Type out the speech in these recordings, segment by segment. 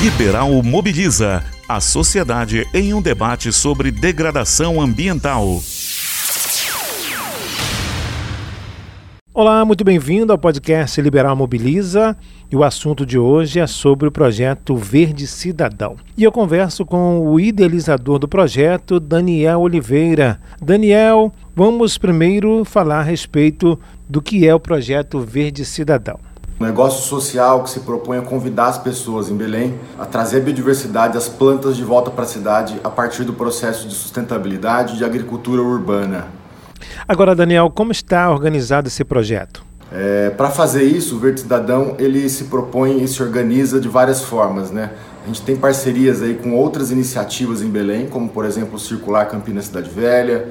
Liberal Mobiliza a sociedade em um debate sobre degradação ambiental. Olá, muito bem-vindo ao podcast Liberal Mobiliza. E o assunto de hoje é sobre o projeto Verde Cidadão. E eu converso com o idealizador do projeto, Daniel Oliveira. Daniel, vamos primeiro falar a respeito do que é o projeto Verde Cidadão. Um negócio social que se propõe a convidar as pessoas em Belém a trazer a biodiversidade, as plantas de volta para a cidade a partir do processo de sustentabilidade de agricultura urbana. Agora, Daniel, como está organizado esse projeto? É, para fazer isso, o Verde Cidadão ele se propõe e se organiza de várias formas, né? A gente tem parcerias aí com outras iniciativas em Belém, como por exemplo o Circular Campinas Cidade Velha,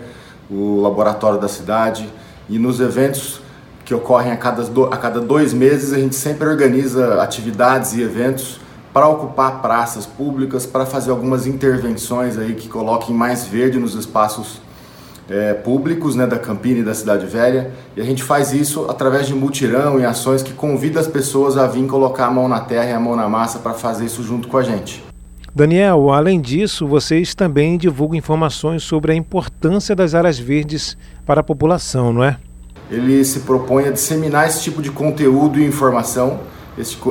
o Laboratório da Cidade, e nos eventos que ocorrem a cada, do, a cada dois meses, a gente sempre organiza atividades e eventos para ocupar praças públicas, para fazer algumas intervenções aí que coloquem mais verde nos espaços é, públicos né, da Campina e da Cidade Velha. E a gente faz isso através de mutirão e ações que convidam as pessoas a vir colocar a mão na terra e a mão na massa para fazer isso junto com a gente. Daniel, além disso, vocês também divulgam informações sobre a importância das áreas verdes para a população, não é? Ele se propõe a disseminar esse tipo de conteúdo e informação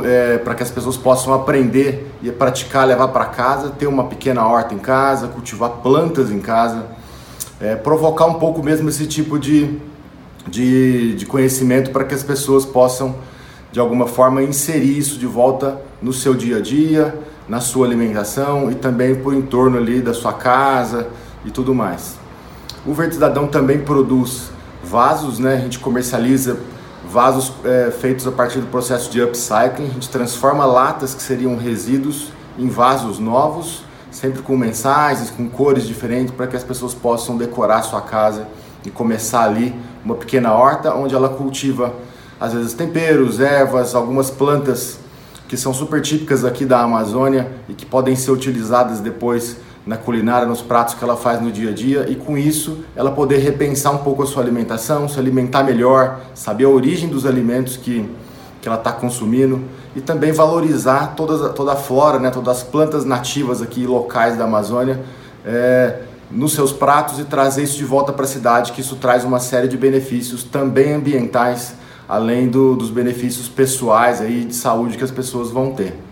é, para que as pessoas possam aprender e praticar, levar para casa, ter uma pequena horta em casa, cultivar plantas em casa, é, provocar um pouco mesmo esse tipo de, de, de conhecimento para que as pessoas possam, de alguma forma, inserir isso de volta no seu dia a dia, na sua alimentação e também por entorno ali da sua casa e tudo mais. O Verde Cidadão também produz vasos, né? A gente comercializa vasos é, feitos a partir do processo de upcycling. A gente transforma latas que seriam resíduos em vasos novos, sempre com mensagens, com cores diferentes, para que as pessoas possam decorar sua casa e começar ali uma pequena horta onde ela cultiva às vezes temperos, ervas, algumas plantas que são super típicas aqui da Amazônia e que podem ser utilizadas depois na culinária, nos pratos que ela faz no dia a dia e com isso ela poder repensar um pouco a sua alimentação, se alimentar melhor, saber a origem dos alimentos que, que ela está consumindo e também valorizar toda, toda a flora, né, todas as plantas nativas aqui locais da Amazônia é, nos seus pratos e trazer isso de volta para a cidade, que isso traz uma série de benefícios também ambientais, além do, dos benefícios pessoais aí de saúde que as pessoas vão ter.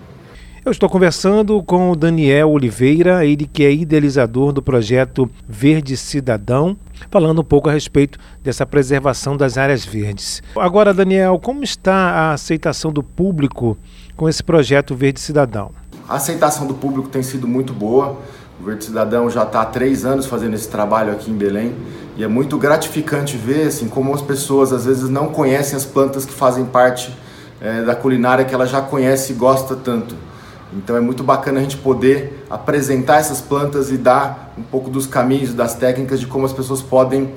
Eu estou conversando com o Daniel Oliveira, ele que é idealizador do projeto Verde Cidadão, falando um pouco a respeito dessa preservação das áreas verdes. Agora, Daniel, como está a aceitação do público com esse projeto Verde Cidadão? A aceitação do público tem sido muito boa. O Verde Cidadão já está há três anos fazendo esse trabalho aqui em Belém e é muito gratificante ver assim, como as pessoas às vezes não conhecem as plantas que fazem parte é, da culinária que ela já conhece e gosta tanto. Então é muito bacana a gente poder apresentar essas plantas e dar um pouco dos caminhos, das técnicas de como as pessoas podem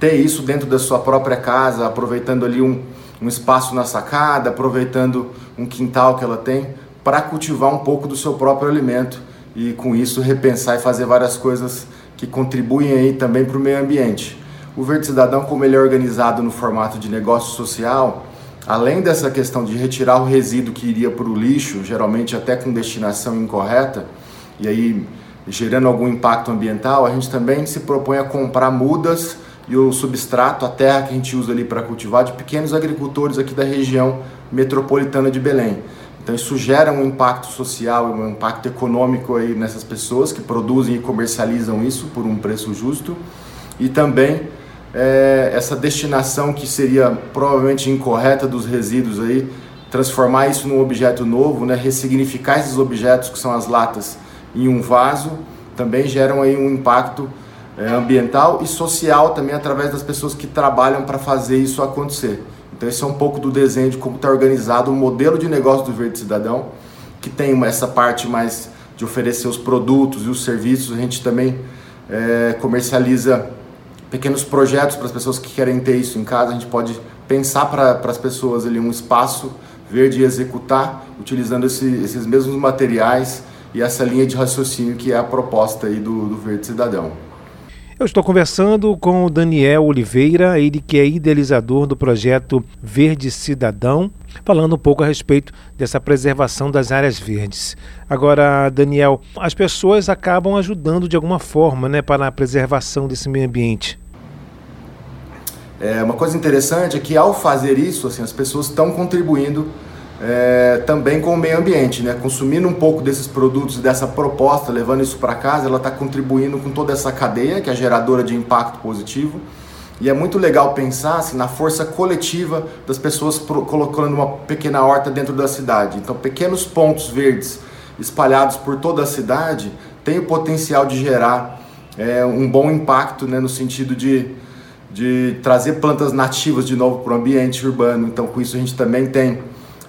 ter isso dentro da sua própria casa, aproveitando ali um, um espaço na sacada, aproveitando um quintal que ela tem, para cultivar um pouco do seu próprio alimento e com isso repensar e fazer várias coisas que contribuem aí também para o meio ambiente. O Verde Cidadão, como ele é organizado no formato de negócio social, além dessa questão de retirar o resíduo que iria para o lixo, geralmente até com destinação incorreta, e aí gerando algum impacto ambiental, a gente também se propõe a comprar mudas e o substrato, a terra que a gente usa ali para cultivar, de pequenos agricultores aqui da região metropolitana de Belém. Então isso gera um impacto social um impacto econômico aí nessas pessoas que produzem e comercializam isso por um preço justo e também é, essa destinação que seria provavelmente incorreta dos resíduos aí, transformar isso num objeto novo, né, ressignificar esses objetos que são as latas em um vaso, também geram aí um impacto é, ambiental e social também através das pessoas que trabalham para fazer isso acontecer. Então esse é um pouco do desenho de como está organizado o modelo de negócio do Verde Cidadão, que tem essa parte mais de oferecer os produtos e os serviços, a gente também é, comercializa pequenos projetos para as pessoas que querem ter isso em casa. A gente pode pensar para as pessoas ali um espaço verde e executar utilizando esse, esses mesmos materiais e essa linha de raciocínio que é a proposta aí do, do Verde Cidadão. Eu estou conversando com o Daniel Oliveira, ele que é idealizador do projeto Verde Cidadão, falando um pouco a respeito dessa preservação das áreas verdes. Agora, Daniel, as pessoas acabam ajudando de alguma forma né, para a preservação desse meio ambiente. É, uma coisa interessante é que ao fazer isso, assim, as pessoas estão contribuindo é, também com o meio ambiente, né? Consumindo um pouco desses produtos, dessa proposta, levando isso para casa, ela está contribuindo com toda essa cadeia que é geradora de impacto positivo. E é muito legal pensar assim, na força coletiva das pessoas colocando uma pequena horta dentro da cidade. Então, pequenos pontos verdes espalhados por toda a cidade têm o potencial de gerar é, um bom impacto né, no sentido de, de trazer plantas nativas de novo para o ambiente urbano. Então, com isso, a gente também tem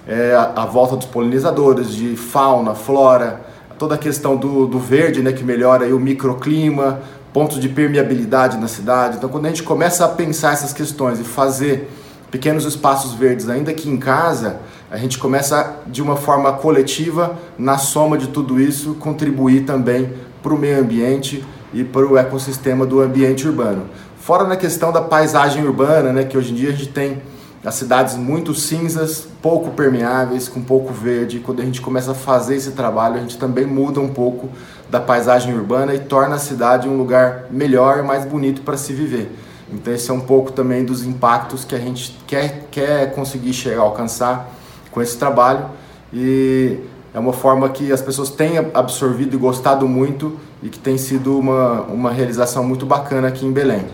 é, a, volta dos polinizadores, de fauna, flora, toda a questão do, do verde, né, que melhora o microclima, pontos de permeabilidade na cidade. Então, quando a gente começa a pensar essas questões e fazer pequenos espaços verdes, ainda que em casa, a gente começa de uma forma coletiva, na soma de tudo isso, contribuir também para o meio ambiente e para o ecossistema do ambiente urbano. Fora na questão da paisagem urbana, né, que hoje em dia a gente tem as cidades muito cinzas, pouco permeáveis, com pouco verde. Quando a gente começa a fazer esse trabalho, a gente também muda um pouco da paisagem urbana e torna a cidade um lugar melhor e mais bonito para se viver. Então esse é um pouco também dos impactos que a gente quer, quer conseguir chegar alcançar com esse trabalho e é uma forma que as pessoas têm absorvido e gostado muito e que tem sido uma, uma realização muito bacana aqui em Belém.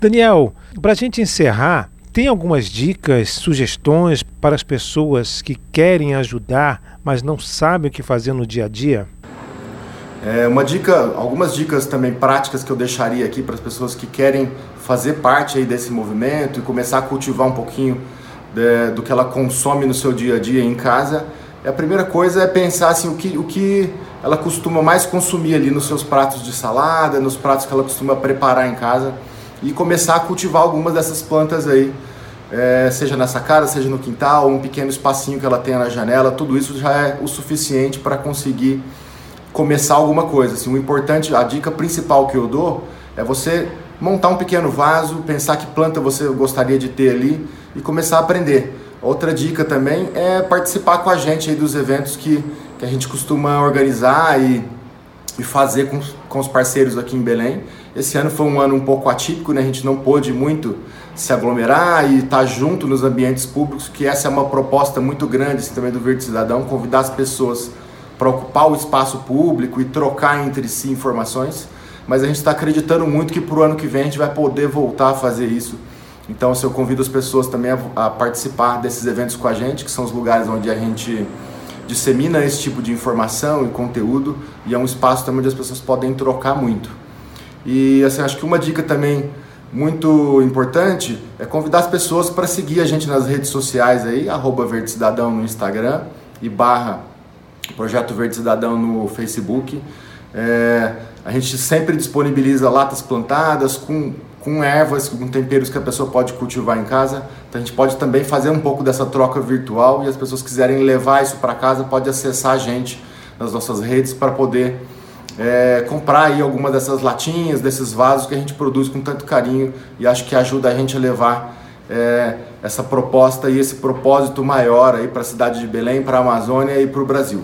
Daniel, para a gente encerrar, tem algumas dicas, sugestões para as pessoas que querem ajudar, mas não sabem o que fazer no dia a dia? É, uma dica, algumas dicas também práticas que eu deixaria aqui para as pessoas que querem fazer parte aí desse movimento e começar a cultivar um pouquinho de, do que ela consome no seu dia a dia em casa. A primeira coisa é pensar assim, o que, o que ela costuma mais consumir ali nos seus pratos de salada, nos pratos que ela costuma preparar em casa e começar a cultivar algumas dessas plantas aí, é, seja na sacada, seja no quintal, um pequeno espacinho que ela tenha na janela, tudo isso já é o suficiente para conseguir começar alguma coisa. Assim, o importante, a dica principal que eu dou é você montar um pequeno vaso, pensar que planta você gostaria de ter ali e começar a aprender. Outra dica também é participar com a gente aí dos eventos que, que a gente costuma organizar e, e fazer com, com os parceiros aqui em Belém. Esse ano foi um ano um pouco atípico, né? a gente não pôde muito se aglomerar e estar junto nos ambientes públicos, que essa é uma proposta muito grande assim, também do Verde Cidadão, convidar as pessoas para ocupar o espaço público e trocar entre si informações. Mas a gente está acreditando muito que para o ano que vem a gente vai poder voltar a fazer isso. Então, se eu convido as pessoas também a, a participar desses eventos com a gente, que são os lugares onde a gente dissemina esse tipo de informação e conteúdo, e é um espaço também onde as pessoas podem trocar muito. E assim, acho que uma dica também muito importante é convidar as pessoas para seguir a gente nas redes sociais aí, arroba Verde Cidadão no Instagram e barra Projeto Verde Cidadão no Facebook. É, a gente sempre disponibiliza latas plantadas com, com ervas, com temperos que a pessoa pode cultivar em casa. Então a gente pode também fazer um pouco dessa troca virtual e as pessoas quiserem levar isso para casa, pode acessar a gente nas nossas redes para poder é, comprar aí alguma dessas latinhas, desses vasos que a gente produz com tanto carinho e acho que ajuda a gente a levar é, essa proposta e esse propósito maior aí para a cidade de Belém, para a Amazônia e para o Brasil.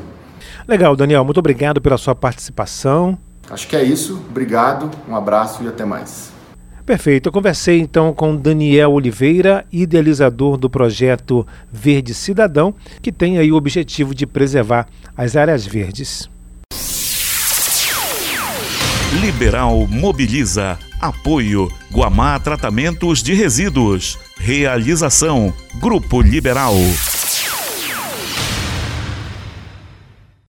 Legal, Daniel, muito obrigado pela sua participação. Acho que é isso. Obrigado, um abraço e até mais. Perfeito. Eu conversei então com Daniel Oliveira, idealizador do projeto Verde Cidadão, que tem aí o objetivo de preservar as áreas verdes. Liberal Mobiliza. Apoio. Guamá Tratamentos de Resíduos. Realização. Grupo Liberal.